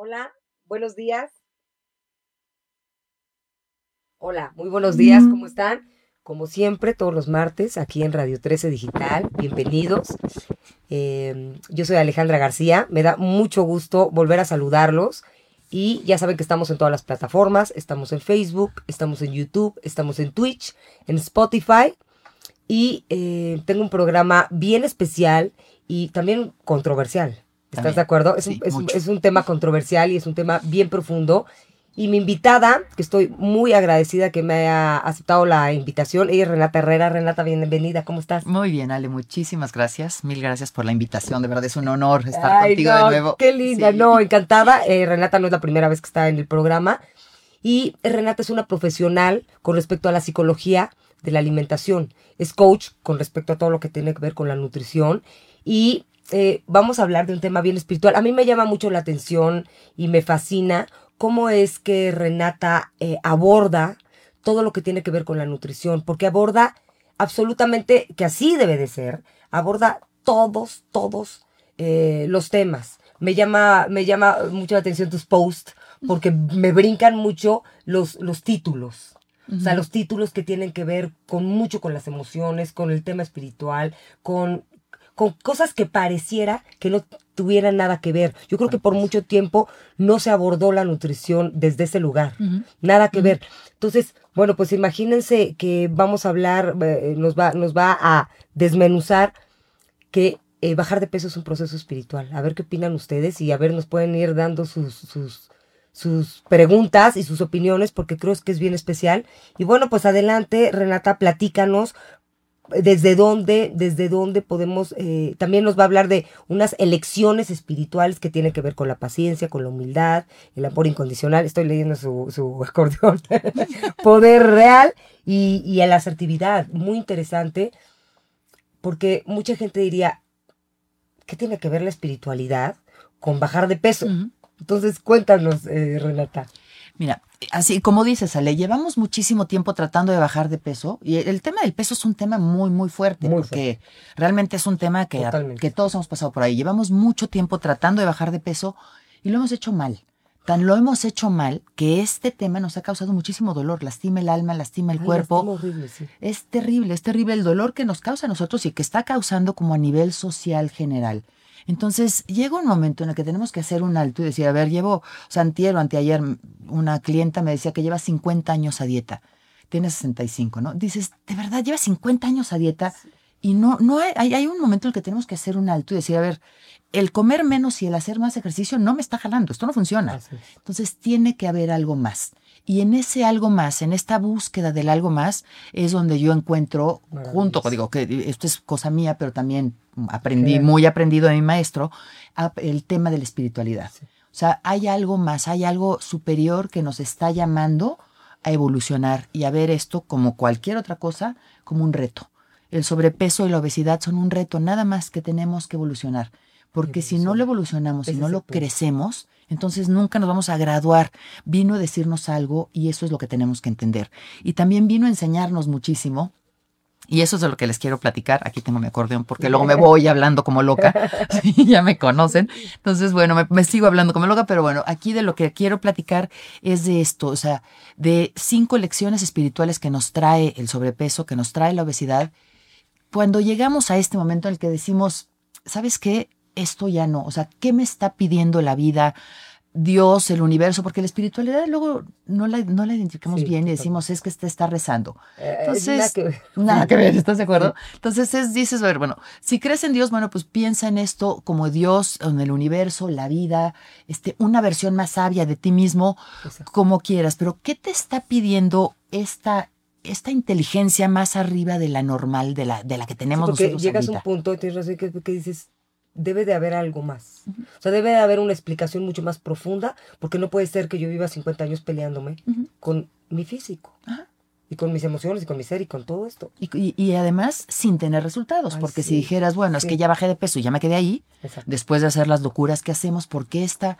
Hola, buenos días. Hola, muy buenos días, ¿cómo están? Como siempre, todos los martes aquí en Radio 13 Digital, bienvenidos. Eh, yo soy Alejandra García, me da mucho gusto volver a saludarlos y ya saben que estamos en todas las plataformas, estamos en Facebook, estamos en YouTube, estamos en Twitch, en Spotify y eh, tengo un programa bien especial y también controversial. ¿Estás de acuerdo? Es, un, es, un, tema controversial y es un tema bien profundo. Y mi invitada, que estoy muy agradecida que me haya aceptado la invitación, ella es Renata Herrera. Renata, bienvenida, ¿cómo estás? Muy bien, Ale, muchísimas gracias. Mil gracias por la invitación, de verdad es un honor estar contigo de nuevo. Qué linda, no, encantada. Eh, Renata no es la primera vez que está en el programa. Y Renata es una profesional con respecto a la psicología de la alimentación. Es coach con respecto a todo lo que tiene que ver con la nutrición. Y eh, vamos a hablar de un tema bien espiritual. A mí me llama mucho la atención y me fascina cómo es que Renata eh, aborda todo lo que tiene que ver con la nutrición, porque aborda absolutamente, que así debe de ser, aborda todos, todos eh, los temas. Me llama, me llama mucho la atención tus posts, porque me brincan mucho los, los títulos. O sea, los títulos que tienen que ver con mucho con las emociones, con el tema espiritual, con con cosas que pareciera que no tuvieran nada que ver. Yo creo que por mucho tiempo no se abordó la nutrición desde ese lugar. Nada que ver. Entonces, bueno, pues imagínense que vamos a hablar, eh, nos, va, nos va a desmenuzar que eh, bajar de peso es un proceso espiritual. A ver qué opinan ustedes y a ver, nos pueden ir dando sus, sus, sus preguntas y sus opiniones porque creo que es bien especial. Y bueno, pues adelante, Renata, platícanos desde dónde, desde dónde podemos, eh, también nos va a hablar de unas elecciones espirituales que tienen que ver con la paciencia, con la humildad, el amor incondicional, estoy leyendo su, su acordeón, poder real y, y la asertividad, muy interesante, porque mucha gente diría, ¿qué tiene que ver la espiritualidad con bajar de peso? Entonces, cuéntanos, eh, Renata. Mira, así como dices, Ale, llevamos muchísimo tiempo tratando de bajar de peso y el tema del peso es un tema muy, muy fuerte porque realmente es un tema que, que todos hemos pasado por ahí. Llevamos mucho tiempo tratando de bajar de peso y lo hemos hecho mal. Tan lo hemos hecho mal que este tema nos ha causado muchísimo dolor, lastima el alma, lastima el cuerpo. Horrible, sí. Es terrible, es terrible el dolor que nos causa a nosotros y que está causando como a nivel social general. Entonces llega un momento en el que tenemos que hacer un alto y decir, a ver, llevo, o sea, antier o anteayer, una clienta me decía que lleva 50 años a dieta. Tiene 65, ¿no? Dices, ¿de verdad lleva 50 años a dieta? Y no, no hay, hay, un momento en el que tenemos que hacer un alto y decir, a ver, el comer menos y el hacer más ejercicio no me está jalando, esto no funciona. Entonces tiene que haber algo más. Y en ese algo más, en esta búsqueda del algo más, es donde yo encuentro, junto, digo que esto es cosa mía, pero también aprendí, muy aprendido de mi maestro, el tema de la espiritualidad. O sea, hay algo más, hay algo superior que nos está llamando a evolucionar y a ver esto como cualquier otra cosa, como un reto. El sobrepeso y la obesidad son un reto, nada más que tenemos que evolucionar. Porque si no lo evolucionamos, si no lo crecemos, entonces nunca nos vamos a graduar. Vino a decirnos algo y eso es lo que tenemos que entender. Y también vino a enseñarnos muchísimo. Y eso es de lo que les quiero platicar. Aquí tengo mi acordeón porque luego me voy hablando como loca. ya me conocen. Entonces, bueno, me, me, sigo hablando como loca, pero bueno, aquí de lo que quiero platicar es de esto, o sea, de cinco lecciones espirituales que nos trae el sobrepeso, que nos trae la obesidad. Cuando llegamos a este momento en el que decimos, ¿sabes qué? Esto ya no, o sea, ¿qué me está pidiendo la vida? Dios, el universo, porque la espiritualidad luego no la, no la identificamos bien y decimos, es que este está rezando. Eh, Entonces, nada que ver. Nada que ver, ¿estás de acuerdo? Entonces es, dices, a ver, bueno, si crees en Dios, bueno, pues piensa en esto como Dios, en el universo, la vida, este, una versión más sabia de ti mismo, como quieras. Pero, ¿qué te está pidiendo esta, esta inteligencia más arriba de la normal, de la, de la que tenemos porque llegas a un punto, tienes razón, que, que dices, debe de haber algo más. O sea, debe de haber una explicación mucho más profunda, porque no puede ser que yo viva 50 años peleándome con mi físico. Y con mis emociones y con mi ser y con todo esto. Y, además sin tener resultados, porque si dijeras, bueno, es que ya bajé de peso y ya me quedé ahí, después de hacer las locuras que hacemos, porque esta,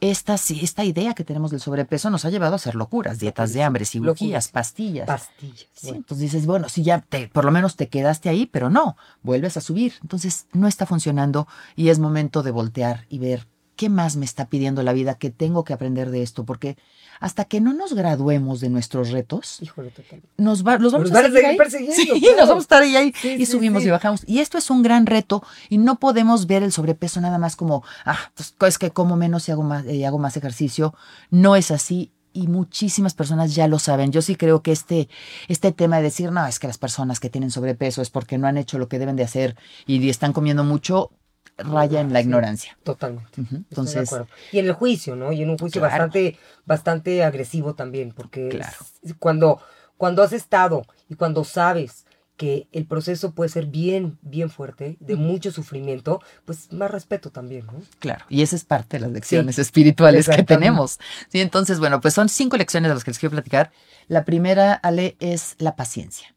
esta, esta idea que tenemos del sobrepeso nos ha llevado a hacer locuras, dietas de hambre, cirugías, pastillas. Pastillas. Entonces dices, bueno, si ya te, por lo menos te quedaste ahí, pero no, vuelves a subir. Entonces no está funcionando y es momento de voltear y ver ¿qué más me está pidiendo la vida que tengo que aprender de esto? Porque hasta que no nos graduemos de nuestros retos, Híjole, nos va- los vamos Nos a seguir ahí. persiguiendo, Sí, claro. nos vamos a estar ahí, ahí Sí, y sí, subimos y bajamos. Y esto es un gran reto y no podemos ver el sobrepeso nada más como, ah, pues es que como menos y hago más, y hago más ejercicio. No es así y muchísimas personas ya lo saben. Yo sí creo que este, este tema de decir, no, es que las personas que tienen sobrepeso es porque no han hecho lo que deben de hacer y están comiendo mucho, raya en la Sí. ignorancia. Totalmente. Entonces, acuerdo. y en el juicio, ¿no? Y en un juicio Claro. bastante, bastante agresivo también, porque Claro. es- cuando, cuando has estado y cuando sabes que el proceso puede ser bien, bien fuerte, de mucho sufrimiento, pues más respeto también, ¿no? Claro, y esa es parte de las lecciones espirituales que tenemos. Sí, entonces, bueno, pues son cinco lecciones de las que les quiero platicar. La primera, Ale, es la paciencia.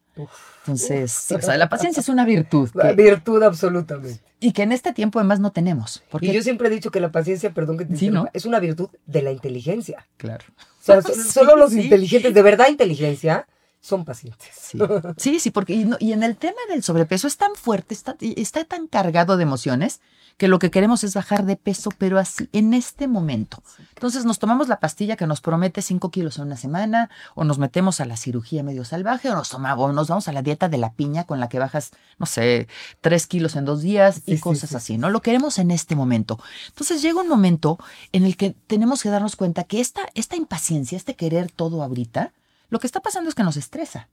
Entonces, sí, o sea, la paciencia es una virtud La virtud absolutamente. y que en este tiempo además no tenemos. Porque, Y yo siempre he dicho que la paciencia, perdón que te Sí, ¿no? es una virtud de la inteligencia. claro. O sea, Sí, solo los inteligentes, de verdad inteligencia, son pacientes. Sí, sí, sí, porque y, no- y en el tema del sobrepeso es tan fuerte, está, está tan cargado de emociones que lo que queremos es bajar de peso, pero así, en este momento. Entonces nos tomamos la pastilla que nos promete 5 kilos en una semana, o nos metemos a la cirugía medio salvaje, o nos tomamos, o nos vamos a la dieta de la piña con la que bajas, no sé, 3 kilos en dos días y sí, cosas sí. así, ¿no? Lo queremos en este momento. Entonces llega un momento en el que tenemos que darnos cuenta que esta, esta impaciencia, este querer todo ahorita, lo que está pasando es que nos estresa.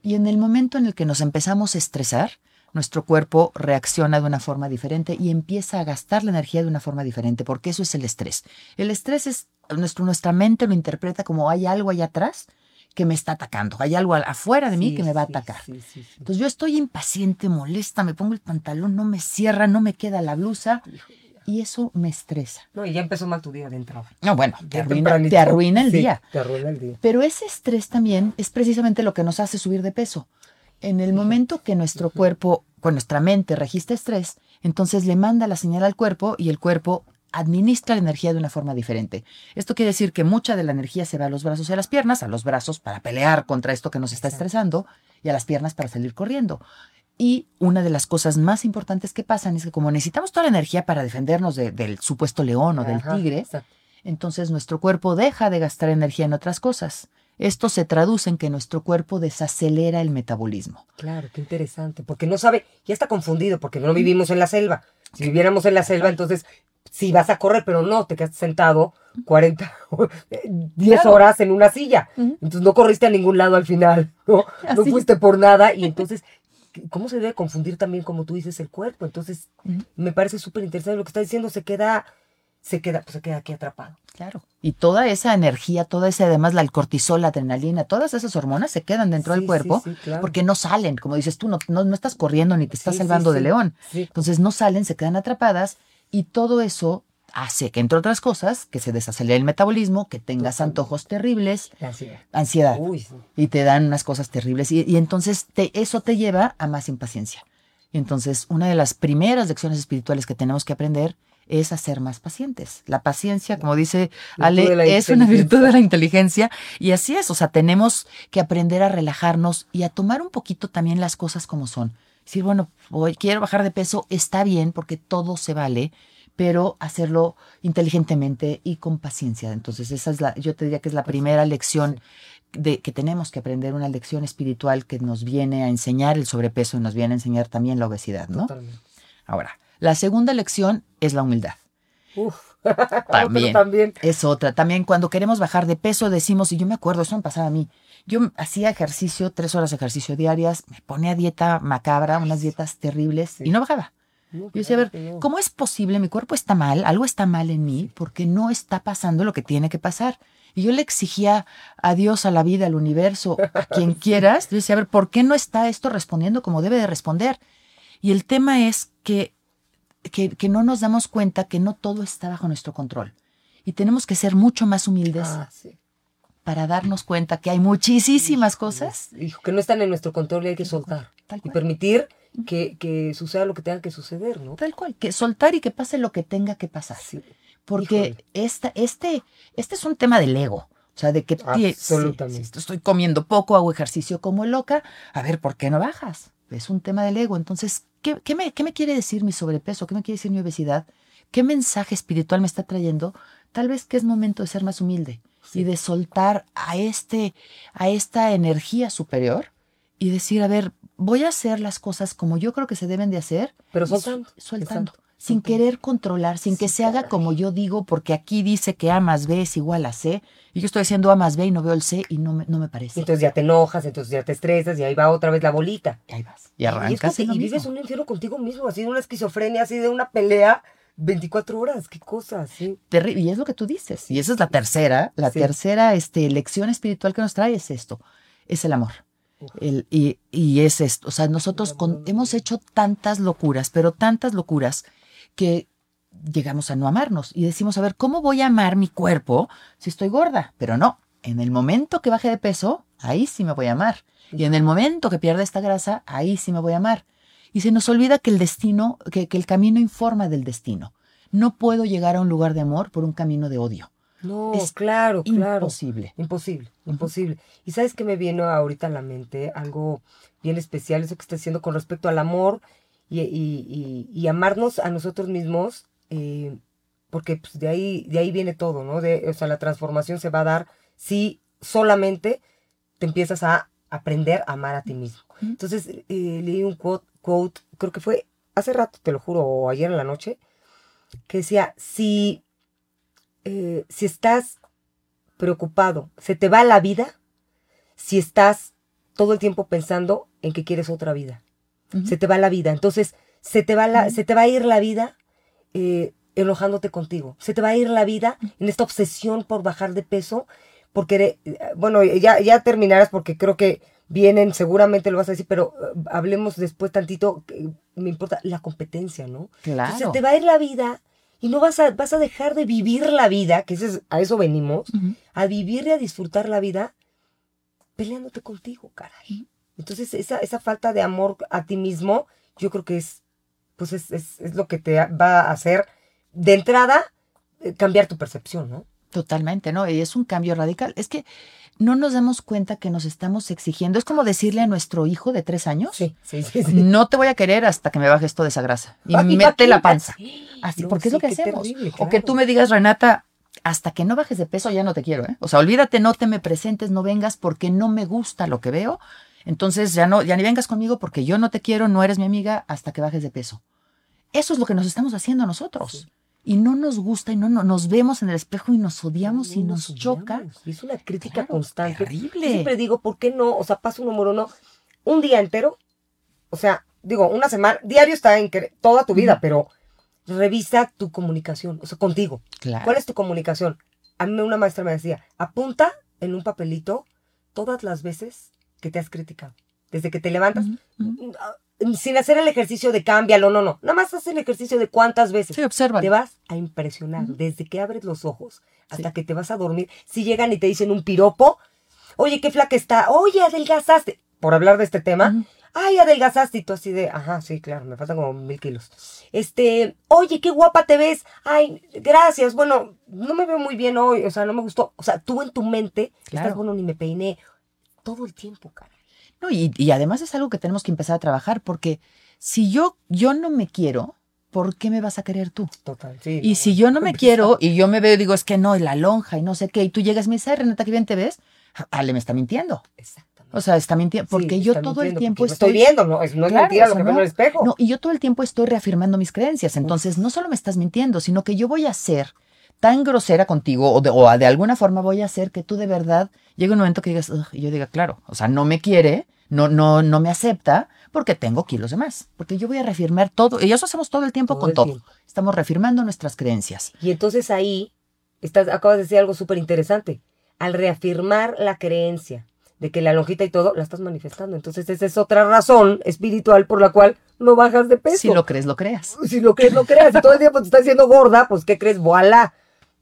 Y en el momento en el que nos empezamos a estresar, nuestro cuerpo reacciona de una forma diferente y empieza a gastar la energía de una forma diferente, porque eso es el estrés. El estrés es, nuestro, nuestra mente lo interpreta como hay algo allá atrás que me está atacando, hay algo afuera de mí Sí, que me va a atacar. sí, sí, sí. Entonces yo estoy impaciente, molesta, me pongo el pantalón, no me cierra, no me queda la blusa y eso me estresa. No, y ya empezó mal tu día de entrada. No, bueno, te arruina, tempranito. te arruina el Sí, día. Te arruina el día. Pero ese estrés también es precisamente lo que nos hace subir de peso. En el momento que nuestro cuerpo, con nuestra mente registra estrés, entonces le manda la señal al cuerpo y el cuerpo administra la energía de una forma diferente. Esto quiere decir que mucha de la energía se va a los brazos y a las piernas, a los brazos para pelear contra esto que nos está Exacto. estresando y a las piernas para salir corriendo. Y una de las cosas más importantes que pasan es que como necesitamos toda la energía para defendernos de- del supuesto león o del Ajá, tigre, exacto. entonces nuestro cuerpo deja de gastar energía en otras cosas. Esto se traduce en que nuestro cuerpo desacelera el metabolismo. Claro, qué interesante. Porque no sabe, ya está confundido, porque no vivimos en la selva. Si viviéramos en la selva, entonces sí vas a correr, pero no, te quedaste sentado 40, 10 Claro. horas en una silla. Entonces no corriste a ningún lado al final, ¿no? No fuiste por nada. Y entonces, ¿cómo se debe confundir también, como tú dices, el cuerpo? Entonces, me parece súper interesante lo que está diciendo. Se queda, se queda, pues se queda aquí atrapado. Claro. Y toda esa energía, toda esa, además la el cortisol, la adrenalina, todas esas hormonas se quedan dentro Sí, del cuerpo sí, sí, claro. porque no salen. Como dices tú, no, no, no estás corriendo ni te estás salvando de león. Entonces no salen, se quedan atrapadas y todo eso hace que, entre otras cosas, que se desacelere el metabolismo, que tengas antojos terribles, La ansiedad. ansiedad. Uy, sí. y te dan unas cosas terribles y, y entonces te, eso te lleva a más impaciencia. Y entonces una de las primeras lecciones espirituales que tenemos que aprender es a ser más pacientes. La paciencia, como dice Ale, es una virtud de la inteligencia y así es, o sea, tenemos que aprender a relajarnos y a tomar un poquito también las cosas como son. Decir, bueno, hoy quiero bajar de peso, está bien porque todo se vale, pero hacerlo inteligentemente y con paciencia. Entonces, esa es la, yo te diría que es la primera lección de que tenemos que aprender, una lección espiritual que nos viene a enseñar el sobrepeso y nos viene a enseñar también la obesidad, ¿no? Totalmente. Ahora, la segunda lección es la humildad. Uf. También. Es otra. También cuando queremos bajar de peso decimos, y yo me acuerdo, eso me pasaba a mí. Yo hacía ejercicio, tres horas de ejercicio diarias, me ponía dieta macabra, unas dietas terribles, Sí. y no bajaba. Yo decía, a ver. ¿cómo es posible? Mi cuerpo está mal, algo está mal en mí, porque no está pasando lo que tiene que pasar. Y yo le exigía a Dios, a la vida, al universo, a quien quieras. Yo decía, a ver, ¿por qué no está esto respondiendo como debe de responder? Y el tema es que, que, que no nos damos cuenta que no todo está bajo nuestro control. Y tenemos que ser mucho más humildes Ah, sí. para darnos cuenta que hay muchísimas cosas. Hijo, que no están en nuestro control y hay que soltar. Y permitir que, que suceda lo que tenga que suceder, ¿no? Tal cual, que soltar y que pase lo que tenga que pasar. Sí. Porque esta, este, este es un tema del ego. O sea, de que Absolutamente. si- si estoy comiendo poco, hago ejercicio como loca, a ver, ¿por qué no bajas? Es un tema del ego. Entonces, ¿qué, qué me, qué me quiere decir mi sobrepeso? ¿Qué me quiere decir mi obesidad? ¿Qué mensaje espiritual me está trayendo? Tal vez que es momento de ser más humilde y de soltar a este, a esta energía superior y decir, a ver, voy a hacer las cosas como yo creo que se deben de hacer. Pero soltando. Soltando. Exacto. Sin querer controlar, sin que se haga como yo digo, porque aquí dice que A más B es igual a C, y yo estoy haciendo A más B y no veo el C y no me, no me parece. Entonces ya te enojas, entonces ya te estresas y ahí va otra vez la bolita. y ahí vas. Y Y, es arrancas y vives un infierno contigo mismo, así de una esquizofrenia, así de una pelea 24 horas. Qué cosa, sí. Terri- y es lo que tú dices. Y esa es la tercera, la Sí. tercera este, lección espiritual que nos trae es esto, es el amor. El- y, y es esto, o sea, nosotros con- hemos hecho tantas locuras, pero tantas locuras que llegamos a no amarnos y decimos, a ver, ¿cómo voy a amar mi cuerpo si estoy gorda? Pero no, en el momento que baje de peso, ahí sí me voy a amar. Y en el momento que pierda esta grasa, ahí sí me voy a amar. Y se nos olvida que el destino, que, que el camino informa del destino. No puedo llegar a un lugar de amor por un camino de odio. No, Es claro, claro. Imposible. Imposible, imposible. Y sabes que me viene ahorita a la mente algo bien especial, eso que está haciendo con respecto al amor y, y- y- y amarnos a nosotros mismos, eh, porque pues, de, ahí, de ahí viene todo, ¿no? De, o sea, la transformación se va a dar si solamente te empiezas a aprender a amar a ti mismo. Entonces, eh, leí un quote, quote, creo que fue hace rato, te lo juro, o ayer en la noche, que decía, si, eh, si estás preocupado, se te va la vida si estás todo el tiempo pensando en que quieres otra vida. Se te va la vida. Entonces, se te va, la, se te va a ir la vida eh, enojándote contigo. Se te va a ir la vida en esta obsesión por bajar de peso. Porque, bueno, ya, ya terminarás porque creo que vienen, seguramente lo vas a decir, pero eh, hablemos después tantito, me importa la competencia, ¿no? Claro. Entonces te va a ir la vida y no vas a, vas a dejar de vivir la vida, que ese es- a eso venimos, a vivir y a disfrutar la vida peleándote contigo, caray. Entonces esa, esa falta de amor a ti mismo, yo creo que es, pues es, es, es lo que te va a hacer, de entrada, eh, cambiar tu percepción, ¿no? Totalmente, ¿no? Y es un cambio radical. Es que no nos damos cuenta que nos estamos exigiendo. Es como decirle a nuestro hijo de tres años, sí, sí, sí. no te voy a querer hasta que me bajes toda esa grasa. Y mete la panza. Así, No, porque es lo que hacemos. terrible, O que tú me digas, Renata, hasta que no bajes de peso ya no te quiero, ¿eh? O sea, olvídate, no te me presentes, no vengas porque no me gusta lo que veo. Entonces ya no, ya ni vengas conmigo porque yo no te quiero, no eres mi amiga hasta que bajes de peso. Eso es lo que nos estamos haciendo nosotros. Sí. Y no nos gusta y no, no- nos vemos en el espejo y nos odiamos y No nos choca. Es una crítica Claro, constante. terrible. Yo siempre digo, ¿por qué no? O sea, paso número uno, un día entero, o sea, digo, una semana, diario está en toda tu vida, pero revisa tu comunicación, o sea, contigo. Claro. ¿Cuál es tu comunicación? A mí una maestra me decía, apunta en un papelito todas las veces que te has criticado. Desde que te levantas, mm, sin hacer el ejercicio de cámbialo, no, no. Nada más haz el ejercicio de cuántas veces. Sí, observa. Te vas a impresionar desde que abres los ojos hasta Sí. que te vas a dormir. Si llegan y te dicen un piropo, oye, qué flaca está, oye, adelgazaste. Por hablar de este tema. Ay, adelgazaste. Y tú así de, ajá, sí, claro, me faltan como mil kilos. Este, oye, qué guapa te ves. Ay, gracias. Bueno, no me veo muy bien hoy, o sea, no me gustó. O sea, tú en tu mente Claro. estás, bueno, ni me peiné. Todo el tiempo, cara. No, y, y además es algo que tenemos que empezar a trabajar porque si yo, yo no me quiero, ¿por qué me vas a querer tú? Total, sí. Y no, si yo no me quiero y yo me veo y digo, es que no, y la lonja y no sé qué, y tú llegas y me dices, "Ay, Renata, qué bien te ves, Ale me está mintiendo. Exactamente. O sea, está mintiendo, porque Sí, yo todo el tiempo estoy... estoy viendo, no es, no es Claro, mentira o lo que veo en no. el espejo. No, y yo todo el tiempo estoy reafirmando mis creencias. Entonces, no solo me estás mintiendo, sino que yo voy a ser tan grosera contigo o de, o de alguna forma voy a hacer que tú de verdad llegue un momento que digas, y yo diga, claro, o sea, no me quiere, no, no, no me acepta porque tengo kilos de más. Porque yo voy a reafirmar todo, y eso hacemos todo el tiempo Todo con el todo. tiempo. Estamos reafirmando nuestras creencias. Y entonces ahí estás, acabas de decir algo súper interesante. Al reafirmar la creencia de que la lonjita y todo la estás manifestando. Entonces esa es otra razón espiritual por la cual no bajas de peso. Si lo crees, lo creas. Si lo crees, lo creas. Si todo el tiempo te estás haciendo gorda, pues ¿qué crees? Voilà.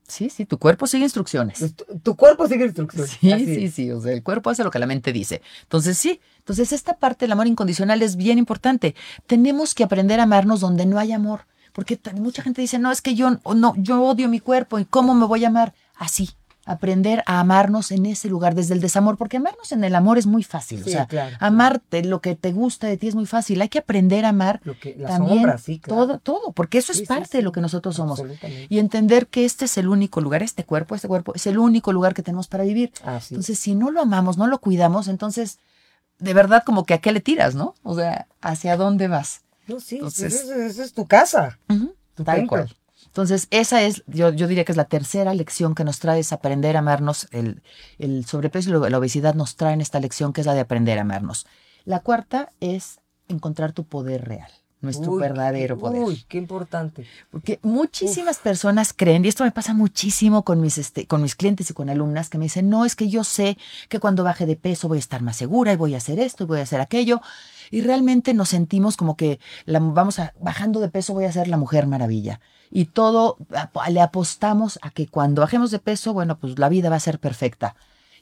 Sí, sí, tu cuerpo sigue instrucciones. Pues, tu, tu cuerpo sigue instrucciones. Sí, Así sí, sí, o sea, el cuerpo hace lo que la mente dice. Entonces, sí, entonces esta parte del amor incondicional es bien importante. Tenemos que aprender a amarnos donde no hay amor, porque mucha gente dice, no, es que yo no, yo odio mi cuerpo y cómo me voy a amar así, aprender a amarnos en ese lugar, desde el desamor, porque amarnos en el amor es muy fácil. o sea, claro, amarte, lo que te gusta de ti es muy fácil. Hay que aprender a amar Lo que, la también sombra, sí, claro. todo, todo, porque eso Sí, es parte de lo que nosotros somos. absolutamente. Y entender que este es el único lugar, este cuerpo, este cuerpo, es el único lugar que tenemos para vivir. Así es. Entonces, si no lo amamos, no lo cuidamos, entonces, de verdad, como que a qué le tiras, ¿no? O sea, ¿hacia dónde vas? No, sí, Entonces- esa, es- tu casa. Tu Tal cual. Entonces, esa es, yo, yo diría que es la tercera lección que nos trae, es aprender a amarnos. El, el sobrepeso y la obesidad nos traen esta lección que es la de aprender a amarnos. La cuarta es encontrar tu poder real, nuestro Uy, verdadero poder. Uy, qué importante. Porque muchísimas personas creen, y esto me pasa muchísimo con mis, este, con mis clientes y con alumnas, que me dicen, no, es que yo sé que cuando baje de peso voy a estar más segura y voy a hacer esto y voy a hacer aquello. Y realmente nos sentimos como que la- vamos a, bajando de peso voy a ser la mujer maravilla. Y todo le apostamos a que cuando bajemos de peso, bueno, pues la vida va a ser perfecta.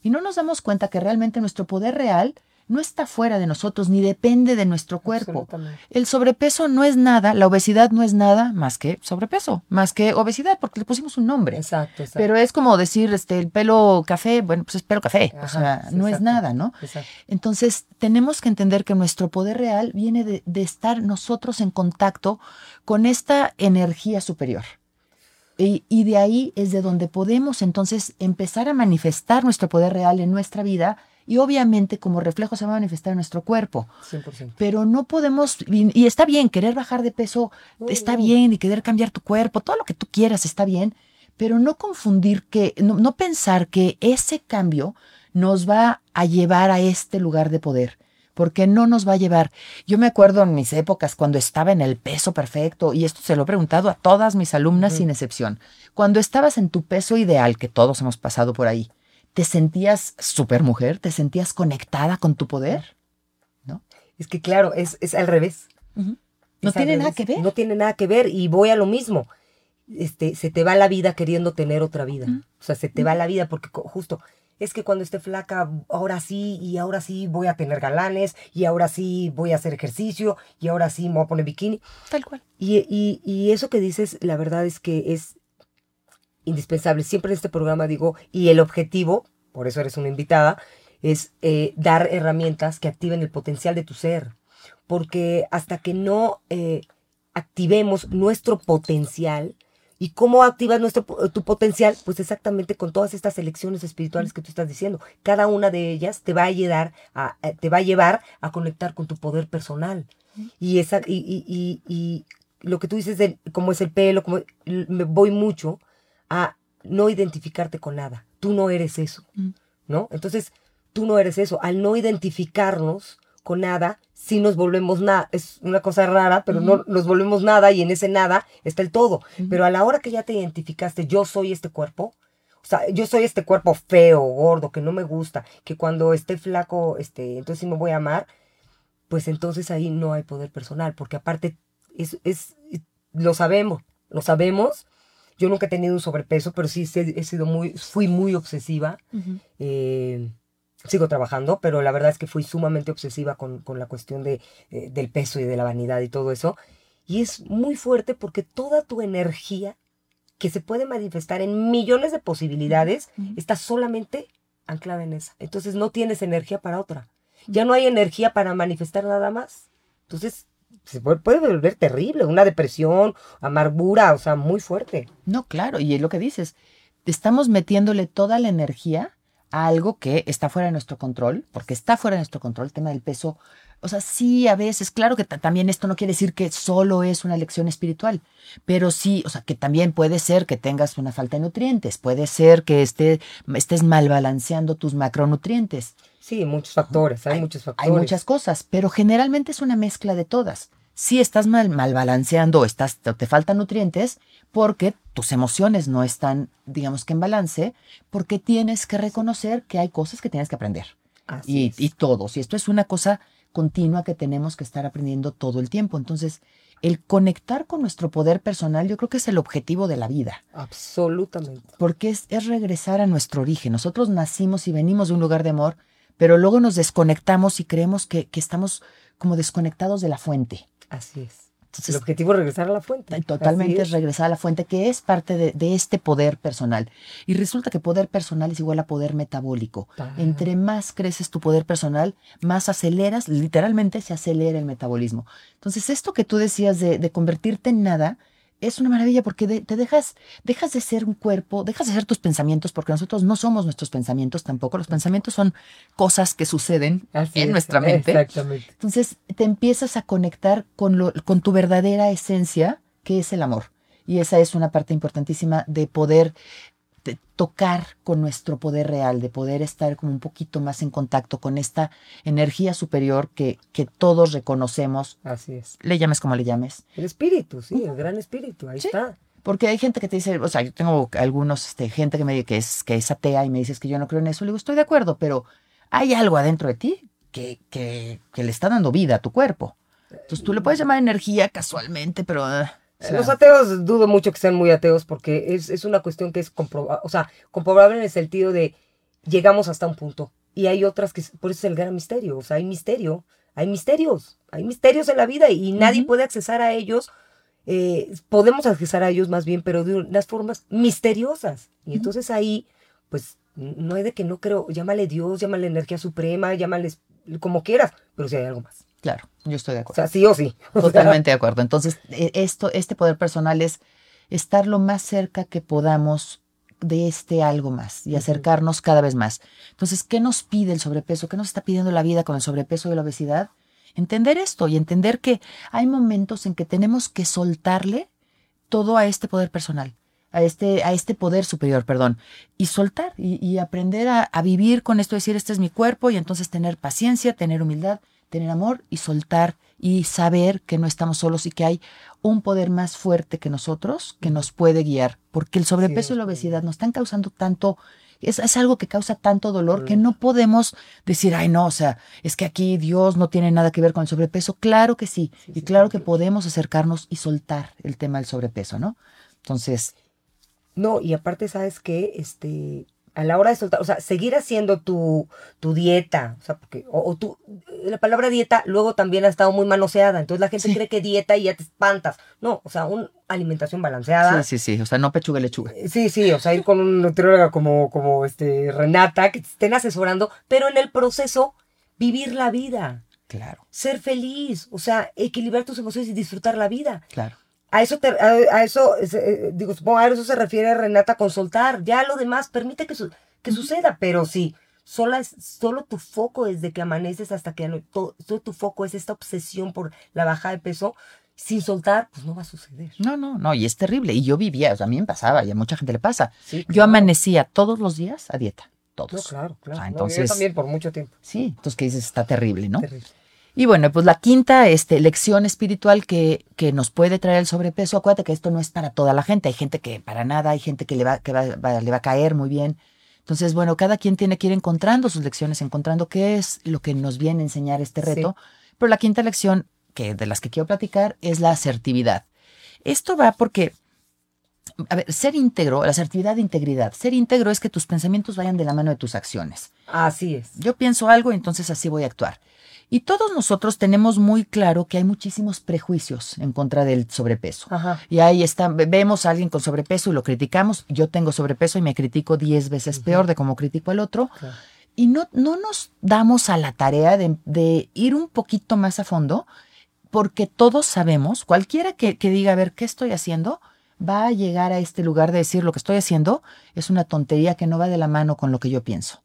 Y no nos damos cuenta que realmente nuestro poder real no está fuera de nosotros ni depende de nuestro cuerpo. El sobrepeso no es nada, la obesidad no es nada más que sobrepeso, más que obesidad, porque le pusimos un nombre. Exacto, exacto. Pero es como decir, este, el pelo café, bueno, pues es pelo café, o sea, no es nada, ¿no? Exacto. Entonces, tenemos que entender que nuestro poder real viene de, de estar nosotros en contacto con esta energía superior. Y, y de ahí es de donde podemos entonces empezar a manifestar nuestro poder real en nuestra vida y obviamente como reflejo se va a manifestar en nuestro cuerpo. 100%. Pero no podemos, y, y está bien, querer bajar de peso está bien y querer cambiar tu cuerpo, todo lo que tú quieras está bien, pero no confundir que, no, no pensar que ese cambio nos va a llevar a este lugar de poder, porque no nos va a llevar. Yo me acuerdo en mis épocas cuando estaba en el peso perfecto, y esto se lo he preguntado a todas mis alumnas sin excepción, cuando estabas en tu peso ideal, que todos hemos pasado por ahí, ¿te sentías supermujer? ¿Te sentías conectada con tu poder? Es que claro, es, es al revés. No Es tiene nada que ver. No tiene nada que ver y voy a lo mismo. Este, se te va la vida queriendo tener otra vida. O sea, se te va la vida porque justo es que cuando esté flaca, ahora sí, y ahora sí voy a tener galanes, y ahora sí voy a hacer ejercicio, y ahora sí me voy a poner bikini. Tal cual. Y, y- y eso que dices, la verdad es que es indispensable. Siempre en este programa digo, y el objetivo, por eso eres una invitada, es eh, dar herramientas que activen el potencial de tu ser. Porque hasta que no eh, activemos nuestro potencial, ¿y cómo activas nuestro, tu potencial? Pues exactamente con todas estas elecciones espirituales que tú estás diciendo. Cada una de ellas te va a ayudar a, a- te va a llevar a conectar con tu poder personal. Y, esa, y, y, y, y lo que tú dices de cómo es el pelo, como, me voy mucho a no identificarte con nada. Tú no eres eso, Mm. ¿no? Entonces, tú no eres eso. Al no identificarnos con nada, sí nos volvemos nada. Es una cosa rara, pero no nos volvemos nada y en ese nada está el todo. Pero a la hora que ya te identificaste, yo soy este cuerpo, o sea, yo soy este cuerpo feo, gordo, que no me gusta, que cuando esté flaco, este, entonces sí me voy a amar, pues entonces ahí no hay poder personal, porque aparte es, es lo sabemos, lo sabemos. Yo nunca he tenido un sobrepeso, pero sí he, sido muy, fui muy obsesiva. Eh, sigo trabajando, pero la verdad es que fui sumamente obsesiva con, con la cuestión de, eh, del peso y de la vanidad y todo eso. Y es muy fuerte porque toda tu energía, que se puede manifestar en millones de posibilidades, está solamente anclada en esa. Entonces no tienes energía para otra. Ya no hay energía para manifestar nada más. Entonces se puede, volver terrible, una depresión, amargura, o sea, muy fuerte. No, claro, y es lo que dices. Estamos metiéndole toda la energía a algo que está fuera de nuestro control, porque está fuera de nuestro control el tema del peso. O sea, sí, a veces, claro que ta- también esto no quiere decir que solo es una lección espiritual, pero sí, o sea, que también puede ser que tengas una falta de nutrientes, puede ser que esté, estés mal balanceando tus macronutrientes. Sí, muchos factores, hay, muchos Hay factores. muchas cosas, pero generalmente es una mezcla de todas. Si estás mal, mal balanceando, estás, te, te faltan nutrientes, porque tus emociones no están, digamos que en balance, porque tienes que reconocer que hay cosas que tienes que aprender. Así Y, es. y todos. Y esto es una cosa continua que tenemos que estar aprendiendo todo el tiempo. Entonces, el conectar con nuestro poder personal, yo creo que es el objetivo de la vida Absolutamente. porque es, es regresar a nuestro origen. Nosotros nacimos y venimos de un lugar de amor, pero luego nos desconectamos y creemos que, que estamos como desconectados de la fuente. Así es. el objetivo es regresar a la fuente. Totalmente Así es regresar a la fuente, que es parte de, de este poder personal. Y resulta que poder personal es igual a poder metabólico. Ah. Entre más creces tu poder personal, más aceleras, literalmente se acelera el metabolismo. Entonces, esto que tú decías de, de convertirte en nada, es una maravilla porque de- te dejas, dejas de ser un cuerpo, dejas de ser tus pensamientos, porque nosotros no somos nuestros pensamientos tampoco. Los pensamientos son cosas que suceden Así en es, nuestra mente. Exactamente. Entonces te empiezas a conectar con, lo, con tu verdadera esencia, que es el amor. Y esa es una parte importantísima de poder de tocar con nuestro poder real, de poder estar como un poquito más en contacto con esta energía superior que, que todos reconocemos, Así es. le llames como le llames. El espíritu, sí, el gran espíritu, ahí Sí. está. Porque hay gente que te dice, o sea, yo tengo algunos, este, gente que me dice que es, que es atea y me dices que yo no creo en eso. Le digo, estoy de acuerdo, pero hay algo adentro de ti que, que, que le está dando vida a tu cuerpo. Entonces tú le puedes llamar energía casualmente, pero... ah, o sea, Los ateos dudo mucho que sean muy ateos porque es, es una cuestión que es comprobable, o sea, comprobable en el sentido de llegamos hasta un punto y hay otras que, por eso es el gran misterio, o sea, hay misterio, hay misterios, hay misterios en la vida y nadie puede accesar a ellos, eh, podemos accesar a ellos más bien, pero de unas formas misteriosas. Y entonces ahí, pues, no hay de que no creo, llámale Dios, llámale energía suprema, llámale como quieras, pero si hay algo más. Claro, yo estoy de O acuerdo. sea, sí o sí. O Totalmente de acuerdo. Entonces, e- esto, este poder personal es estar lo más cerca que podamos de este algo más y acercarnos cada vez más. Entonces, ¿qué nos pide el sobrepeso? ¿Qué nos está pidiendo la vida con el sobrepeso y la obesidad? Entender esto y entender que hay momentos en que tenemos que soltarle todo a este poder personal, a este, a este poder superior, perdón, y soltar y, y aprender a, a vivir con esto, decir, este es mi cuerpo y entonces tener paciencia, tener humildad, tener amor y soltar y saber que no estamos solos y que hay un poder más fuerte que nosotros que nos puede guiar, porque el sobrepeso y la obesidad nos están causando tanto, es, es algo que causa tanto dolor que no podemos decir, ay no, o sea, es que aquí Dios no tiene nada que ver con el sobrepeso. Claro que sí, Sí, y sí, claro que podemos acercarnos y soltar el tema del sobrepeso, ¿no? Entonces, No, y aparte, ¿sabes qué? Este, a la hora de soltar, o sea, seguir haciendo tu, tu dieta, o sea, porque, o, o tu, la palabra dieta luego también ha estado muy manoseada, entonces la gente Sí. cree que dieta y ya te espantas. No, o sea, una alimentación balanceada. sí, sí, sí, o sea, no pechuga lechuga. Eh, Sí, sí, o sea, ir con un nutrióloga como, como este Renata, que te estén asesorando, pero en el proceso, vivir la vida, Claro, ser feliz, o sea, equilibrar tus emociones y disfrutar la vida. claro. A eso, te- a, a eso eh, digo, supongo a eso se refiere Renata con soltar. Ya lo demás permite que, su- que suceda, pero sí, sola es, solo tu foco desde que amaneces hasta que ano- to- todo tu foco es esta obsesión por la baja de peso, sin soltar, pues no va a suceder. No, no, no, y es terrible. Y yo vivía, o sea, a mí me pasaba y a mucha gente le pasa. Sí, Yo amanecía todos los días a dieta, todos. No, claro, claro. No, entonces- yo también por mucho tiempo. Sí, entonces que dices, está terrible, ¿no? Terrible. Y bueno, pues la quinta este, lección espiritual que, que nos puede traer el sobrepeso, acuérdate que esto no es para toda la gente, hay gente que para nada, hay gente que le va, que va- va- le va a caer muy bien. Entonces, bueno, cada quien tiene que ir encontrando sus lecciones, encontrando qué es lo que nos viene a enseñar este Sí. reto. Pero la quinta lección, que de las que quiero platicar, es la asertividad. Esto va porque, a ver, ser íntegro, la asertividad de integridad. Ser íntegro es que tus pensamientos vayan de la mano de tus acciones. Así es. Yo pienso algo y entonces así voy a actuar. Y todos nosotros tenemos muy claro que hay muchísimos prejuicios en contra del sobrepeso. Ajá. Y ahí está, ve- vemos a alguien con sobrepeso y lo criticamos. Yo tengo sobrepeso y me critico 10 veces peor de cómo critico al otro. Y no, no nos damos a la tarea de, de ir un poquito más a fondo, porque todos sabemos, cualquiera que, que diga, a ver, ¿qué estoy haciendo? Va a llegar a este lugar de decir lo que estoy haciendo es una tontería que no va de la mano con lo que yo pienso.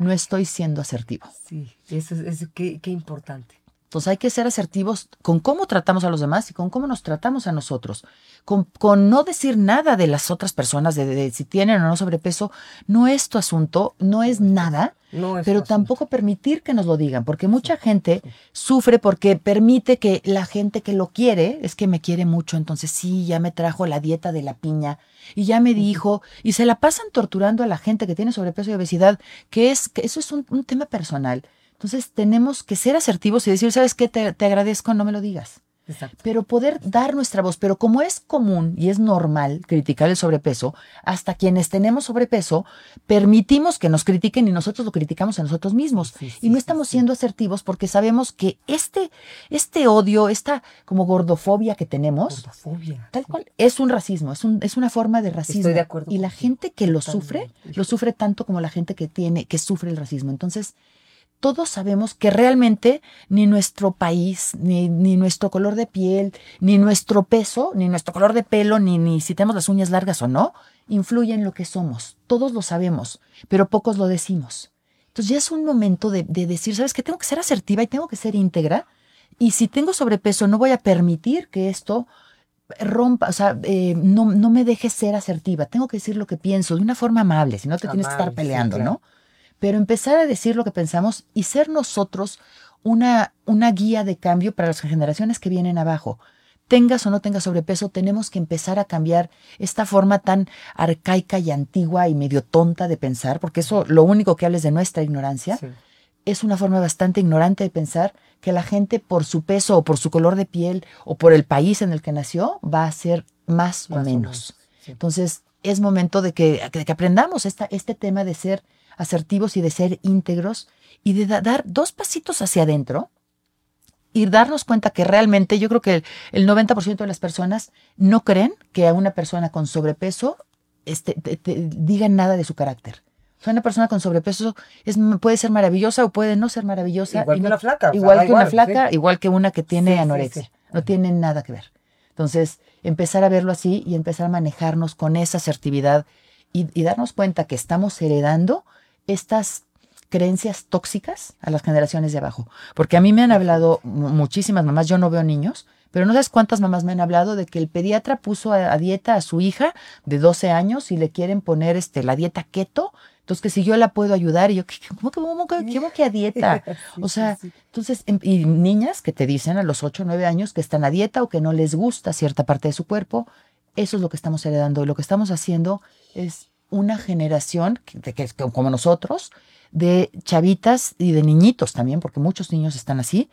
No estoy siendo asertivo. Sí, eso es, qué, qué importante. Entonces hay que ser asertivos con cómo tratamos a los demás y con cómo nos tratamos a nosotros. Con, con no decir nada de las otras personas, de, de si tienen o no sobrepeso, no es tu asunto, no es nada, No es pero tampoco permitir que nos lo digan, porque mucha gente sufre porque permite que la gente que lo quiere, es que me quiere mucho, entonces sí, ya me trajo la dieta de la piña y ya me dijo, y se la pasan torturando a la gente que tiene sobrepeso y obesidad, que es que eso es un, un tema personal. Entonces tenemos que ser asertivos y decir, ¿sabes qué? Te, te agradezco, no me lo digas. Exacto. pero poder dar nuestra voz. Pero como es común y es normal criticar el sobrepeso, hasta quienes tenemos sobrepeso, permitimos que nos critiquen y nosotros lo criticamos a nosotros mismos. Sí, sí, y no estamos sí. siendo asertivos porque sabemos que este, este odio, esta como gordofobia que tenemos, Gordofobia. Tal cual. Es un racismo, es, un, es una forma de racismo. Estoy de acuerdo Y la gente que lo sufre, lo sufre tanto como la gente que tiene, que sufre el racismo. Entonces, todos sabemos que realmente ni nuestro país, ni, ni nuestro color de piel, ni nuestro peso, ni nuestro color de pelo, ni, ni si tenemos las uñas largas o no, influye en lo que somos. Todos lo sabemos, pero pocos lo decimos. Entonces ya es un momento de, de decir, ¿sabes qué? Tengo que ser asertiva y tengo que ser íntegra. Y si tengo sobrepeso, no voy a permitir que esto rompa, o sea, eh, no, no me deje ser asertiva. Tengo que decir lo que pienso de una forma amable, si no te tienes que estar sí, peleando, claro. ¿no? Pero empezar a decir lo que pensamos y ser nosotros una, una guía de cambio para las generaciones que vienen abajo. Tengas o no tengas sobrepeso, tenemos que empezar a cambiar esta forma tan arcaica y antigua y medio tonta de pensar, porque eso lo único que habla es de nuestra ignorancia Sí. es una forma bastante ignorante de pensar que la gente por su peso o por su color de piel o por el país en el que nació va a ser más, Más o o menos. menos, sí. Entonces es momento de que, de que aprendamos esta, este tema de ser asertivos y de ser íntegros y de da- dar dos pasitos hacia adentro y darnos cuenta que realmente yo creo que el, el 90% de las personas no creen que a una persona con sobrepeso este, te- te digan nada de su carácter. O sea, una persona con sobrepeso es, puede ser maravillosa o puede no ser maravillosa. Igual y que no- una flaca. o sea, Igual que una flaca, sí. igual que una que tiene Sí, anorexia. sí. No tienen nada que ver. Entonces, empezar a verlo así y empezar a manejarnos con esa asertividad y, y darnos cuenta que estamos heredando estas creencias tóxicas a las generaciones de abajo. Porque a mí me han hablado mu- muchísimas mamás, yo no veo niños, pero no sabes cuántas mamás me han hablado de que el pediatra puso a, a dieta a su hija de 12 años y le quieren poner este, la dieta keto. Entonces, que si yo la puedo ayudar, y yo, ¿qué- ¿cómo que, cómo que, cómo que a dieta? O sea, sí, sí. entonces, em- y niñas que te dicen a los 8 o 9 años que están a dieta o que no les gusta cierta parte de su cuerpo, eso es lo que estamos heredando. Y lo que estamos haciendo es una generación, de- que como nosotros, de chavitas y de niñitos también, porque muchos niños están así,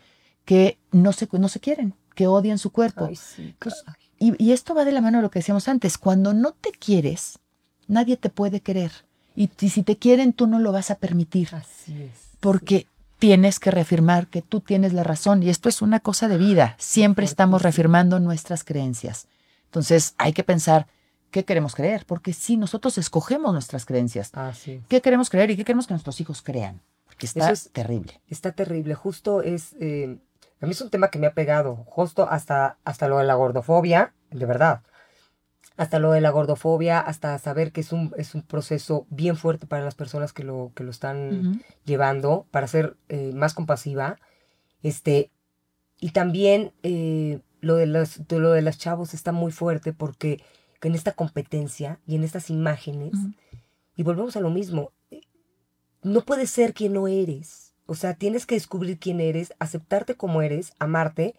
que no se, no se quieren, que odian su cuerpo. Ay, sí, Pues, caray. y, y esto va de la mano de lo que decíamos antes. Cuando no te quieres, nadie te puede querer. Y, y si te quieren, tú no lo vas a permitir Así es. porque tienes que reafirmar que tú tienes la razón y esto es una cosa de vida. Siempre estamos reafirmando nuestras creencias. Entonces hay que pensar qué queremos creer, porque si nosotros escogemos nuestras creencias, es. qué queremos creer y qué queremos que nuestros hijos crean, porque está es- terrible. Está terrible. Justo es. eh, a mí es un tema que me ha pegado. Justo hasta, hasta lo de la gordofobia, de verdad. Hasta lo de la gordofobia, hasta saber que es un, es un proceso bien fuerte para las personas que lo, que lo están llevando, para ser eh, más compasiva. Este, y también eh, lo, de los, de lo de las chavos está muy fuerte porque que en esta competencia y en estas imágenes, y volvemos a lo mismo, no puedes ser quien no eres. O sea, tienes que descubrir quién eres, aceptarte como eres, amarte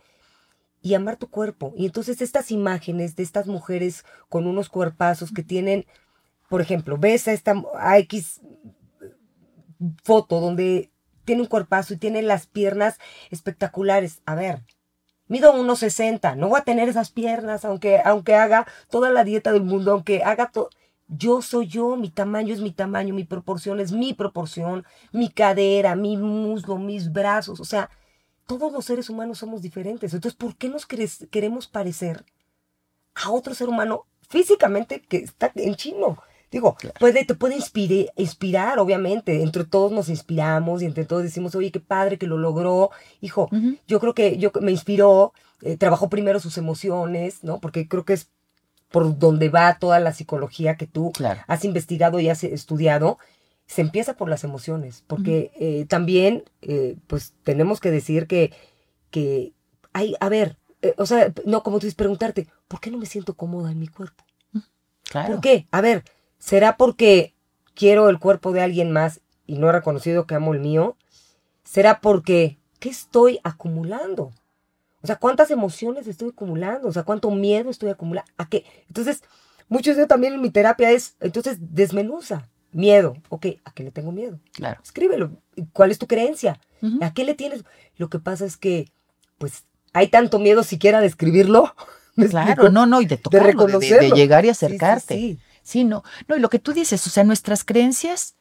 y amar tu cuerpo. Y entonces estas imágenes de estas mujeres con unos cuerpazos que tienen, por ejemplo, ves a esta a X foto donde tiene un cuerpazo y tiene las piernas espectaculares. A ver, mido 1,60, no voy a tener esas piernas, aunque, aunque haga toda la dieta del mundo, aunque haga todo. Yo soy yo, mi tamaño es mi tamaño, mi proporción es mi proporción, mi cadera, mi muslo, mis brazos, o sea, todos los seres humanos somos diferentes. Entonces, ¿por qué nos quere- queremos parecer a otro ser humano físicamente que está en chino? Digo, puede, te puede inspire- inspirar, obviamente. Entre todos nos inspiramos y entre todos decimos, oye, qué padre que lo logró. Hijo, yo creo que yo, me inspiró, eh, trabajó primero sus emociones, ¿no? Porque creo que es por donde va toda la psicología que tú Claro. has investigado y has estudiado, se empieza por las emociones, porque eh, también, eh, pues tenemos que decir que, que hay, a ver, eh, o sea, no como tú dices, preguntarte, ¿por qué no me siento cómoda en mi cuerpo? Claro. ¿Por qué? A ver, ¿será porque quiero el cuerpo de alguien más y no he reconocido que amo el mío? ¿Será porque, ¿qué estoy acumulando? O sea, ¿cuántas emociones estoy acumulando? O sea, ¿cuánto miedo estoy acumulando? ¿A qué? Entonces, muchos de también en mi terapia es, entonces, desmenuza. Miedo. Ok, ¿a qué le tengo miedo? Claro. Escríbelo. ¿Cuál es tu creencia? Ujú. ¿A qué le tienes? Lo que pasa es que, pues, hay tanto miedo siquiera de escribirlo. ¿Me Claro, explico? no, no, y de tocarlo, de, de- de reconocerlo. llegar y Sí, sí, acercarte. sí. Sí, no, no, y lo que tú dices, o sea, nuestras creencias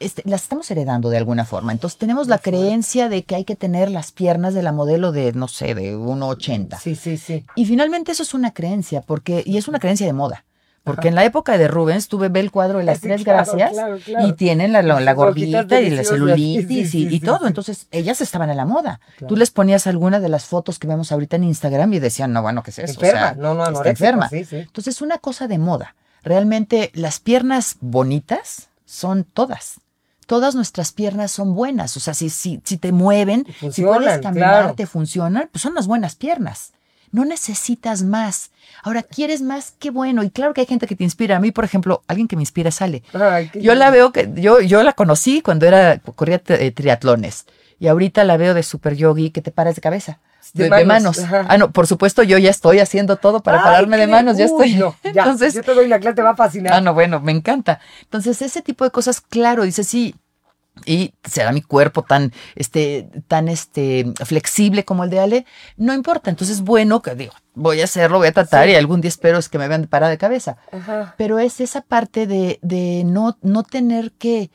este, las estamos heredando de alguna forma. Entonces tenemos la creencia de que hay que tener las piernas de la modelo de, no sé, de 1,80. Sí, sí, sí. Y finalmente eso es una creencia, porque, y es una creencia de moda. Porque Ajá. en la época de Rubens tuve ve el cuadro de las Sí, tres claro, gracias claro, claro. y tienen la, la, la gordita y la celulitis Sí, sí, y, todo. Entonces ellas estaban en la moda. Tú les ponías alguna de las fotos que vemos ahorita en Instagram y decían, no, bueno, ¿qué es eso? O Enferma, sea, no, no, está enferma. Entonces, una cosa de moda. Realmente las piernas bonitas son todas. Todas nuestras piernas son buenas. O sea, si, si, si te mueven, si puedes caminar, claro. te funcionan, pues son las buenas piernas. No necesitas más. Ahora, ¿quieres más? Qué bueno. Y claro que hay gente que te inspira. A mí, por ejemplo, alguien que me inspira es Ale. Ay, qué Yo la veo que, yo, yo la conocí cuando era, corría eh, triatlones. Y ahorita la veo de super yogi que te paras de cabeza. De De, de manos. Ah, no, por supuesto, yo ya estoy haciendo todo para Ay, pararme de manos. Ya estoy. no, ya, Entonces, yo te doy la clase, te va a fascinar. Ah, no, bueno, me encanta. Entonces, ese tipo de cosas, claro, dice sí. Y será mi cuerpo tan, este, tan, este, flexible como el de Ale. No importa. Entonces, bueno, que digo, voy a hacerlo, voy a tratar y algún día espero es que me vean parada de cabeza. Ajá. Pero es esa parte de, de no, no tener que,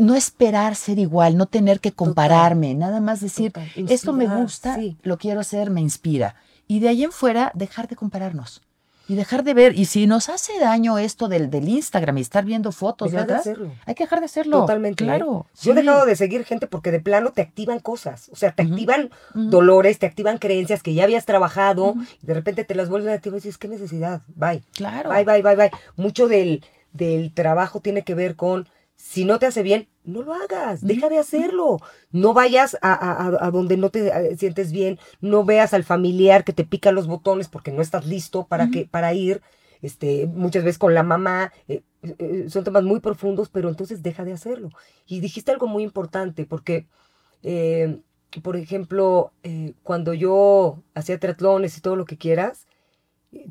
no esperar ser igual, no tener que compararme, nada más decir, Total, esto me gusta, sí. lo quiero hacer, me inspira. Y de ahí en fuera, dejar de compararnos. Y dejar de ver, y si nos hace daño esto del, del Instagram y estar viendo fotos Dejar de hacerlo. hay que dejar de hacerlo. Totalmente. ¿eh? Claro. Yo he dejado de seguir gente porque de plano te activan cosas. O sea, te activan dolores, te activan creencias que ya habías trabajado. Y de repente te las vuelven a activar y dices, ¿qué necesidad? Bye. Claro. Bye, bye, bye, bye. Mucho del, del trabajo tiene que ver con, si no te hace bien, no lo hagas, deja de hacerlo. No vayas a, a- a- donde no te eh, sientes bien, no veas al familiar que te pica los botones porque no estás listo para, que, para ir. Este, muchas veces con la mamá, eh, eh, son temas muy profundos, pero entonces deja de hacerlo. Y dijiste algo muy importante, porque, eh, por ejemplo, eh, cuando yo hacía triatlones y todo lo que quieras,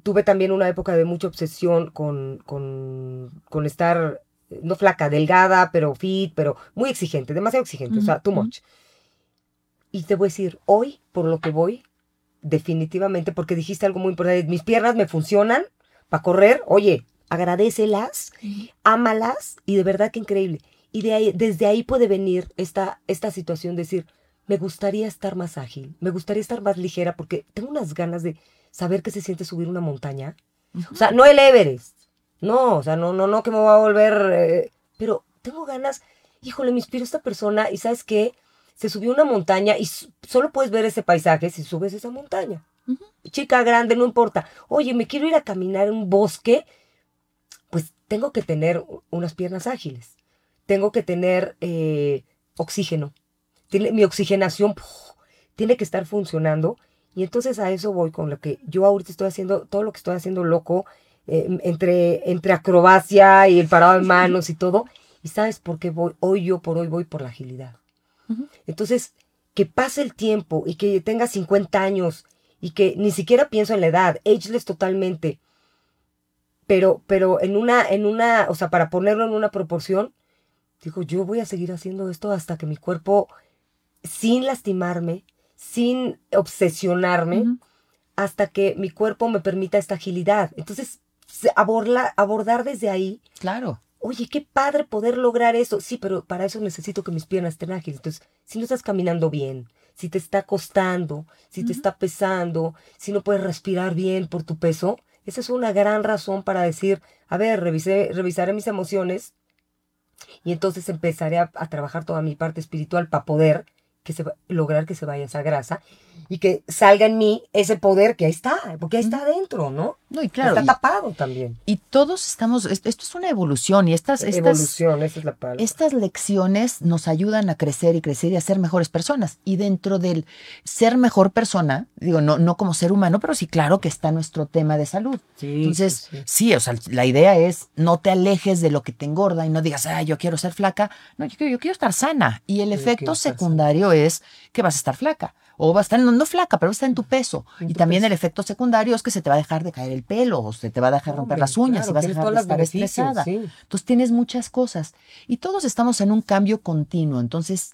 tuve también una época de mucha obsesión con, con, con estar, no flaca, delgada, pero fit, pero muy exigente, demasiado exigente, o sea, too much. Y te voy a decir, hoy, por lo que voy, definitivamente, porque dijiste algo muy importante, mis piernas me funcionan para correr, oye, agradecelas, ámalas y de verdad que increíble. Y de ahí, desde ahí puede venir esta, esta situación de decir, me gustaría estar más ágil, me gustaría estar más ligera porque tengo unas ganas de saber qué se siente subir una montaña. O sea, no el Everest. No, o sea, no, no, no que me voy a volver. eh, pero tengo ganas. Híjole, me inspira esta persona y ¿sabes qué? Se subió una montaña y solo puedes ver ese paisaje si subes esa montaña. Chica grande, no importa. Oye, me quiero ir a caminar en un bosque. Pues tengo que tener unas piernas ágiles. Tengo que tener eh, oxígeno. Tiene, mi oxigenación ¡puf! tiene que estar funcionando. Y entonces a eso voy con lo que yo ahorita estoy haciendo, todo lo que estoy haciendo loco, eh, entre, entre acrobacia y el parado de manos y todo. ¿Y sabes por qué voy? Hoy yo por hoy voy por la agilidad. Entonces, que pase el tiempo y que tenga 50 años y que ni siquiera pienso en la edad, ageless totalmente, pero, pero en una, en una, o sea, para ponerlo en una proporción, digo, yo voy a seguir haciendo esto hasta que mi cuerpo, sin lastimarme, sin obsesionarme, hasta que mi cuerpo me permita esta agilidad. Entonces, aborla- abordar desde ahí Claro. Oye, qué padre poder lograr eso. Sí, pero para eso necesito que mis piernas estén ágiles. Entonces, si no estás caminando bien, si te está costando, si te está pesando, si no puedes respirar bien por tu peso, esa es una gran razón para decir, a ver, revisé, revisaré mis emociones y entonces empezaré a, a trabajar toda mi parte espiritual para poder que se, va- lograr que se vaya esa grasa y que salga en mí ese poder que ahí está, porque ahí está adentro, ¿no? No, y claro. está y- tapado también. Y, todos estamos, es- esto es una evolución y estas, estas, Evolución, esa es la palabra. estas lecciones nos ayudan a crecer y crecer y a ser mejores personas. Y dentro del ser mejor persona, digo, no, no como ser humano, pero sí, claro que está nuestro tema de salud. Sí, Entonces, sí, sí. sí, o sea, la idea es no te alejes de lo que te engorda y no digas, ah, yo quiero ser flaca. No, yo quiero, yo quiero estar sana. Y el Yo efecto secundario es que vas a estar flaca. O vas a estar, no, no flaca, pero vas a estar en tu peso. En y tu también peso. el efecto secundario es que se te va a dejar de caer el pelo, o se te va a dejar romper Hombre, las uñas, claro, y vas a dejar de estar estresada. sí. Entonces tienes muchas cosas. Y todos estamos en un cambio continuo. Entonces,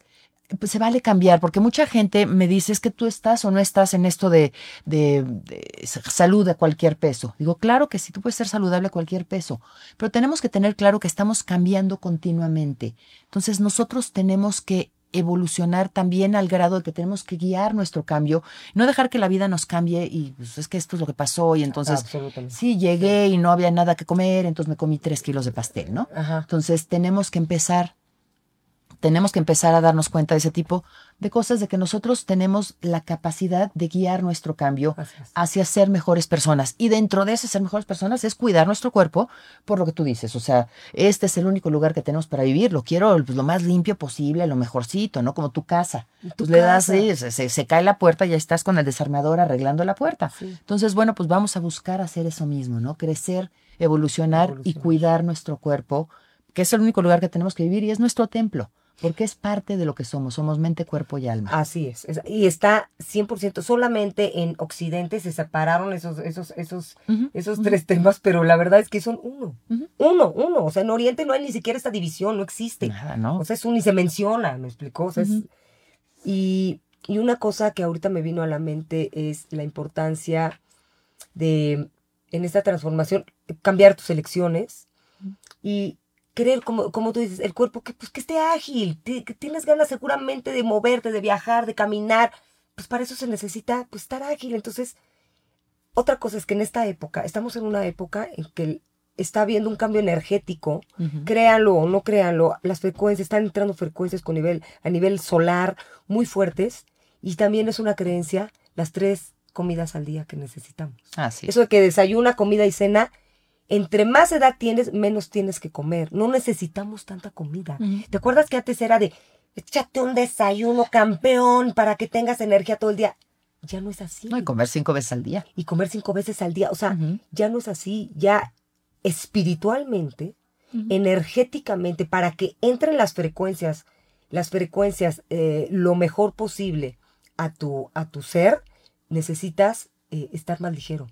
pues se vale cambiar, porque mucha gente me dice es que tú estás o no estás en esto de, de, de, salud a cualquier peso. Digo, claro que sí, tú puedes ser saludable a cualquier peso, pero tenemos que tener claro que estamos cambiando continuamente. Entonces nosotros tenemos que evolucionar también al grado de que tenemos que guiar nuestro cambio, no dejar que la vida nos cambie y pues, es que esto es lo que pasó y entonces sí llegué y no había nada que comer, entonces me comí tres kilos de pastel, ¿no? Ajá. Entonces tenemos que empezar tenemos que empezar a darnos cuenta de ese tipo de cosas, de que nosotros tenemos la capacidad de guiar nuestro cambio hacia ser mejores personas. Y dentro de ese ser mejores personas es cuidar nuestro cuerpo por lo que tú dices. O sea, este es el único lugar que tenemos para vivir. Lo quiero pues, lo más limpio posible, lo mejorcito, ¿no? Como tu casa. Tu pues le das, casa. sí, se, se- se cae la puerta y ya estás con el desarmador arreglando la puerta. Sí. Entonces, bueno, pues vamos a buscar hacer eso mismo, ¿no? Crecer, evolucionar y cuidar nuestro cuerpo, que es el único lugar que tenemos que vivir y es nuestro templo, porque es parte de lo que somos, somos mente, cuerpo y alma. Así es, es- y está 100%, solamente en Occidente se separaron esos, esos, esos, esos tres temas, pero la verdad es que son uno, uno, uno, o sea, en Oriente no hay ni siquiera esta división, no existe, Nada, ¿no? o sea, es un, ni se menciona, ¿me explicó? O sea, es- Ujú. y, y una cosa que ahorita me vino a la mente es la importancia de, en esta transformación, cambiar tus elecciones y querer, como, como tú dices, el cuerpo que, pues, que esté ágil, que tienes ganas seguramente de moverte, de viajar, de caminar, pues para eso se necesita pues, estar ágil. Entonces, otra cosa es que en esta época, estamos en una época en que está habiendo un cambio energético Ujú. créanlo o no créanlo, las frecuencias, están entrando frecuencias con nivel, a nivel solar muy fuertes y también es una creencia las tres comidas al día que necesitamos. Así es. Eso de que desayuna, comida y cena, entre más edad tienes, menos tienes que comer. No necesitamos tanta comida. ¿Te acuerdas que antes era de, échate un desayuno campeón para que tengas energía todo el día? Ya no es así. No, y comer cinco veces al día. y comer cinco veces al día. O sea, ya no es así. Ya espiritualmente energéticamente para que entren las frecuencias, las frecuencias eh, lo mejor posible a tu, a tu ser, necesitas eh, estar más ligero.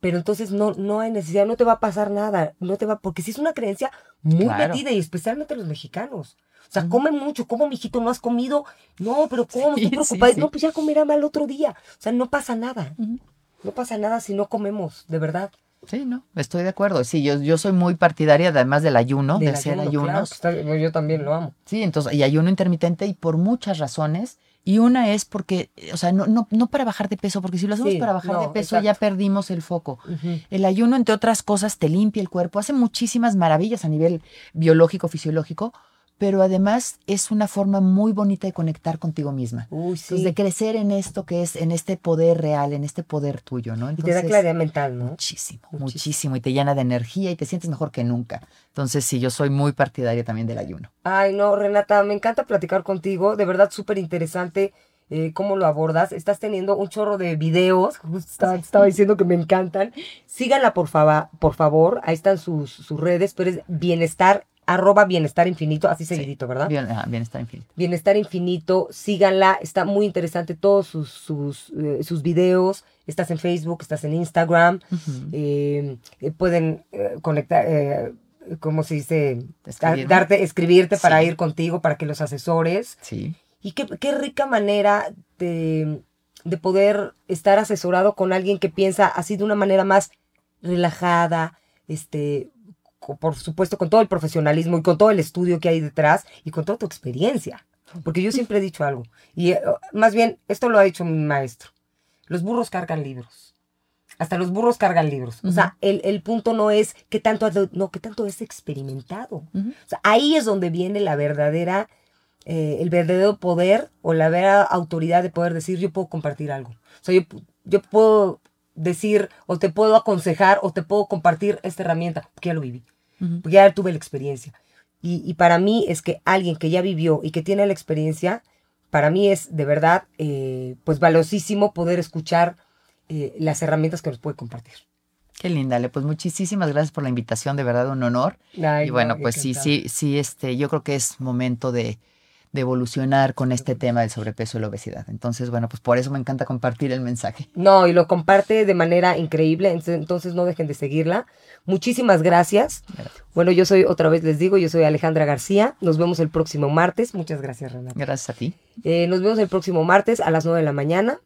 Pero entonces no, no hay necesidad, no te va a pasar nada, no te va, porque si es una creencia muy Claro. metida y especialmente los mexicanos. O sea, come mucho, como mijito, no has comido, no, pero ¿cómo? Sí, Estoy sí, preocupada, sí. no, pues ya comerá mal otro día. O sea, no pasa nada, no pasa nada si no comemos, de verdad. Sí, no, estoy de acuerdo. Sí, yo, yo soy muy partidaria además del ayuno, de Del hacer ayuno, claro, ayunos. que está- bueno, yo también lo amo. Sí, entonces, y ayuno intermitente y por muchas razones. Y una es porque, eh, o sea, no, no, no para bajar de peso, porque si lo hacemos Sí, para bajar no, de peso ya perdimos el foco. El ayuno, entre otras cosas, te limpia el cuerpo, hace muchísimas maravillas a nivel biológico, fisiológico, pero además es una forma muy bonita de conectar contigo misma. Uy, sí. Entonces, de crecer en esto que es, en este poder real, en este poder tuyo, ¿no? y te da Entonces, claridad mental, ¿no? Muchísimo, Muchísimo. muchísimo, y te llena de energía y te sientes mejor que nunca. Entonces, sí, yo soy muy partidaria también del ayuno. Ay, no, Renata, me encanta platicar contigo. De verdad, súper interesante eh, cómo lo abordas. Estás teniendo un chorro de videos. Justo estaba, diciendo que me encantan. Síganla, por, fava- por favor. Ahí están sus, sus redes, pero es bienestar, arroba bienestar infinito, así seguidito, ¿verdad? Bien, bienestar infinito. Bienestar Infinito, síganla, está muy interesante todos sus, sus, eh, sus videos, estás en Facebook, estás en Instagram, eh, eh, pueden conectar, ¿cómo se dice? Escribirme. Darte, escribirte para ir contigo, para que los asesores. Sí. Y qué, qué rica manera de, de poder estar asesorado con alguien que piensa así de una manera más relajada, este, por supuesto con todo el profesionalismo y con todo el estudio que hay detrás y con toda tu experiencia. Porque yo siempre he dicho algo, y eh, más bien, esto lo ha dicho mi maestro, los burros cargan libros. Hasta los burros cargan libros. O sea, el, el punto no es qué tanto, no, qué tanto es experimentado. Ujú. O sea, ahí es donde viene la verdadera, eh, el verdadero poder o la verdadera autoridad de poder decir, yo puedo compartir algo. O sea, yo, yo puedo decir o te puedo aconsejar o te puedo compartir esta herramienta, porque ya lo viví, Porque ya tuve la experiencia. Y, y para mí es que alguien que ya vivió y que tiene la experiencia, para mí es de verdad, eh, pues valiosísimo poder escuchar eh, las herramientas que nos puede compartir. Qué linda, Ale. Pues muchísimas gracias por la invitación, de verdad un honor. Ay, y bueno, no, pues sí, sí, sí, este, yo creo que es momento de, de evolucionar con este tema del sobrepeso y la obesidad. Entonces, bueno, pues por eso me encanta compartir el mensaje. No, y lo comparte de manera increíble, entonces no dejen de seguirla. Muchísimas gracias. Bueno, yo soy, otra vez les digo, yo soy Alejandra García. Nos vemos el próximo martes. Muchas gracias, Renata. Gracias a ti. Eh, nos vemos el próximo martes a las 9 de la mañana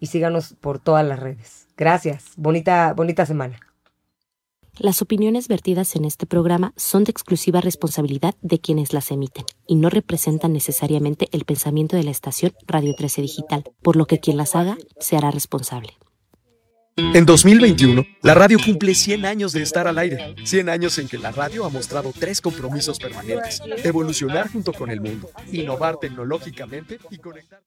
y síganos por todas las redes. Gracias. Bonita, bonita semana. Las opiniones vertidas en este programa son de exclusiva responsabilidad de quienes las emiten y no representan necesariamente el pensamiento de la estación Radio 13 Digital, por lo que quien las haga se hará responsable. En 2021, la radio cumple 100 años de estar al aire. 100 años en que la radio ha mostrado tres compromisos permanentes. Evolucionar junto con el mundo, innovar tecnológicamente y conectar...